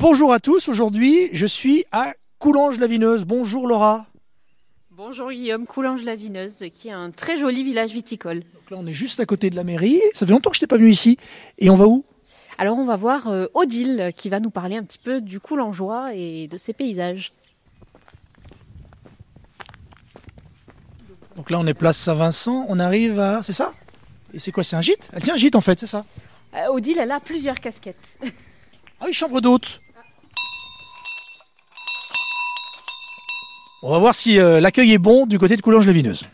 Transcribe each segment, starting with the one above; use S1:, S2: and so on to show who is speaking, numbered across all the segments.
S1: Bonjour à tous, aujourd'hui je suis à Coulanges-la-Vineuse. Bonjour Laura.
S2: Bonjour Guillaume, Coulanges-la-Vineuse, qui est un très joli village viticole.
S1: Donc là on est juste à côté de la mairie, ça fait longtemps que je n'étais pas venu ici. Et on va où?
S2: Alors on va voir euh, Odile qui va nous parler un petit peu du Coulangeois et de ses paysages.
S1: Donc là on est place Saint-Vincent, on arrive à... C'est ça? Et c'est quoi? C'est un gîte? Elle tient un gîte en fait, c'est ça?
S2: Euh, Odile, elle a plusieurs casquettes.
S1: Ah oui, chambre d'hôte. On va voir si euh, l'accueil est bon du côté de Coulanges-la-Vineuse.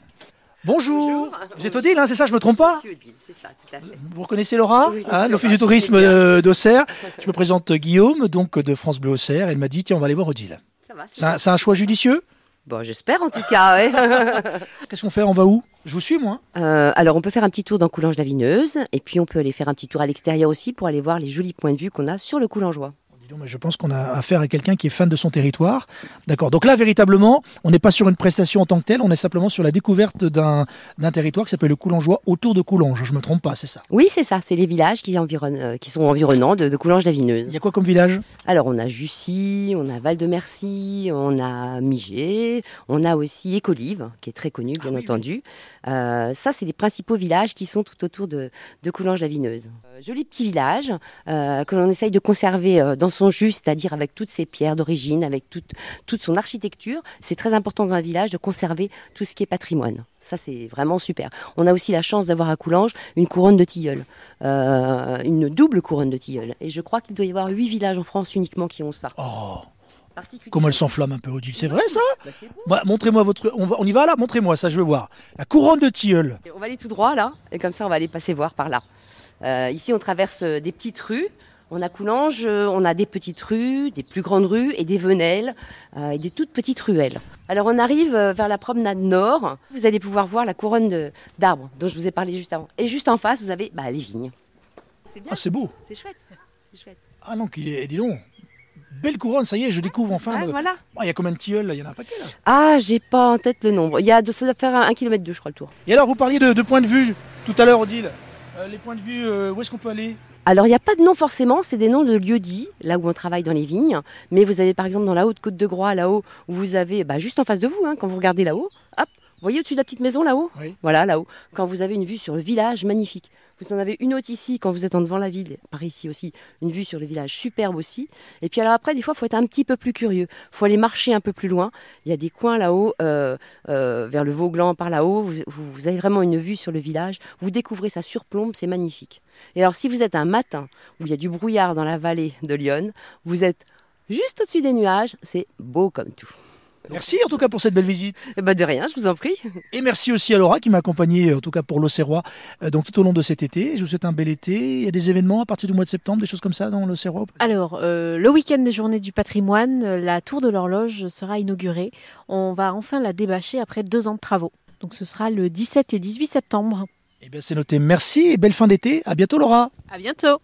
S1: Bonjour. Vous êtes Odile, hein, c'est ça, je me trompe pas
S3: Odile, c'est ça, tout à fait.
S1: Vous reconnaissez Laura,
S3: Oui,
S1: hein, l'Office du tourisme euh, d'Auxerre. Je me présente Guillaume, donc de France Bleu Auxerre. Elle m'a dit tiens, on va aller voir Odile.
S3: Ça va,
S1: C'est un, choix judicieux?
S3: Bon, j'espère en tout cas, ouais.
S1: Qu'est-ce qu'on fait? On va où? Je vous suis, moi.
S3: Euh, alors, on peut faire un petit tour dans Coulanges-la-Vineuse, et puis on peut aller faire un petit tour à l'extérieur aussi pour aller voir les jolis points de vue qu'on a sur le Coulangeois.
S1: Dis donc, mais je pense qu'on a affaire à quelqu'un qui est fan de son territoire. D'accord. Donc là, véritablement, on n'est pas sur une prestation en tant que telle, on est simplement sur la découverte d'un territoire qui s'appelle le Coulangeois autour de Coulanges. Je me trompe pas, c'est ça?
S3: Oui, c'est ça, c'est les villages qui, environnent, euh, qui sont environnants de, de Coulanges-la-Vineuse.
S1: Il y a quoi comme village?
S3: Alors, on a Jussy, on a Val-de-Mercy, on a Migé, on a aussi Écolive, qui est très connu, bien
S1: Ah oui,
S3: entendu. Euh, ça, c'est les principaux villages qui sont tout autour de, de Coulanges-la-Vineuse. Euh, joli petit village que l'on essaye de conserver dans son jus, c'est-à-dire avec toutes ses pierres d'origine, avec toute, toute son architecture. C'est très important dans un village de conserver tout ce qui est patrimoine. Ça, c'est vraiment super. On a aussi la chance d'avoir à Coulanges une couronne de tilleul, euh, une double couronne de tilleul. Et je crois qu'il doit y avoir huit villages en France uniquement qui ont ça.
S1: Oh,
S3: Particulièrement.
S1: comment elle s'enflamme un peu, Odile. C'est vrai, ça
S3: Bah.
S1: Bah, Montrez-moi votre... On, va- on y va, là Montrez-moi ça, je veux voir. La couronne de tilleul.
S3: On va aller tout droit là, et comme ça on va aller passer voir par là. Euh, ici on traverse euh, des petites rues. On a Coulanges, euh, on a des petites rues, des plus grandes rues et des venelles euh, et des toutes petites ruelles. Alors on arrive euh, vers la promenade nord. Vous allez pouvoir voir la couronne d'arbres dont je vous ai parlé juste avant. Et juste en face, vous avez bah, les vignes. C'est bien,
S1: Ah, c'est beau.
S3: c'est chouette.
S1: Ah non, qu'il est... dis donc. Belle couronne, ça y est, je découvre enfin.
S3: Ah,
S1: le-
S3: voilà.
S1: Ah, Il y a combien de tilleuls là? Il y en a un paquet là.
S3: Ah, j'ai pas en tête le nombre. Il y a de, ça doit faire un, un kilomètre deux, je crois, le tour.
S1: Et alors, vous parliez de, de points de vue tout à l'heure, Odile. Euh, les points de vue, euh, où est-ce qu'on peut aller?
S3: Alors, il n'y a pas de nom forcément, c'est des noms de lieux dits, là où on travaille dans les vignes. Mais vous avez par exemple dans la haute côte de Groix, là-haut, où vous avez, bah, juste en face de vous, hein, quand vous regardez là-haut, hop, voyez au-dessus de la petite maison là-haut
S1: Oui.
S3: Voilà, là-haut. Quand vous avez une vue sur le village, magnifique. Vous en avez une autre ici, quand vous êtes en devant la ville, par ici aussi, une vue sur le village superbe aussi. Et puis alors après, des fois, il faut être un petit peu plus curieux. Il faut aller marcher un peu plus loin. Il y a des coins là-haut, euh, euh, vers le Vauglan, par là-haut. Vous, vous- vous avez vraiment une vue sur le village. Vous découvrez ça surplombe, c'est magnifique. Et alors, si vous êtes un matin où il y a du brouillard dans la vallée de Lyon, vous êtes juste au-dessus des nuages, c'est beau comme tout.
S1: Merci en tout cas pour cette belle visite.
S3: Eh ben, de rien, je vous en prie.
S1: Et merci aussi à Laura qui m'a accompagné, en tout cas pour l'Auxerrois, euh, donc tout au long de cet été. Je vous souhaite un bel été. Il y a des événements à partir du mois de septembre, des choses comme ça dans l'Auxerrois
S2: Alors, euh, le week-end des journées du patrimoine, euh, la tour de l'horloge sera inaugurée. On va enfin la débâcher après deux ans de travaux. Donc ce sera le 17 et 18 septembre.
S1: Eh bien c'est noté. Merci et belle fin d'été. À bientôt Laura.
S2: À bientôt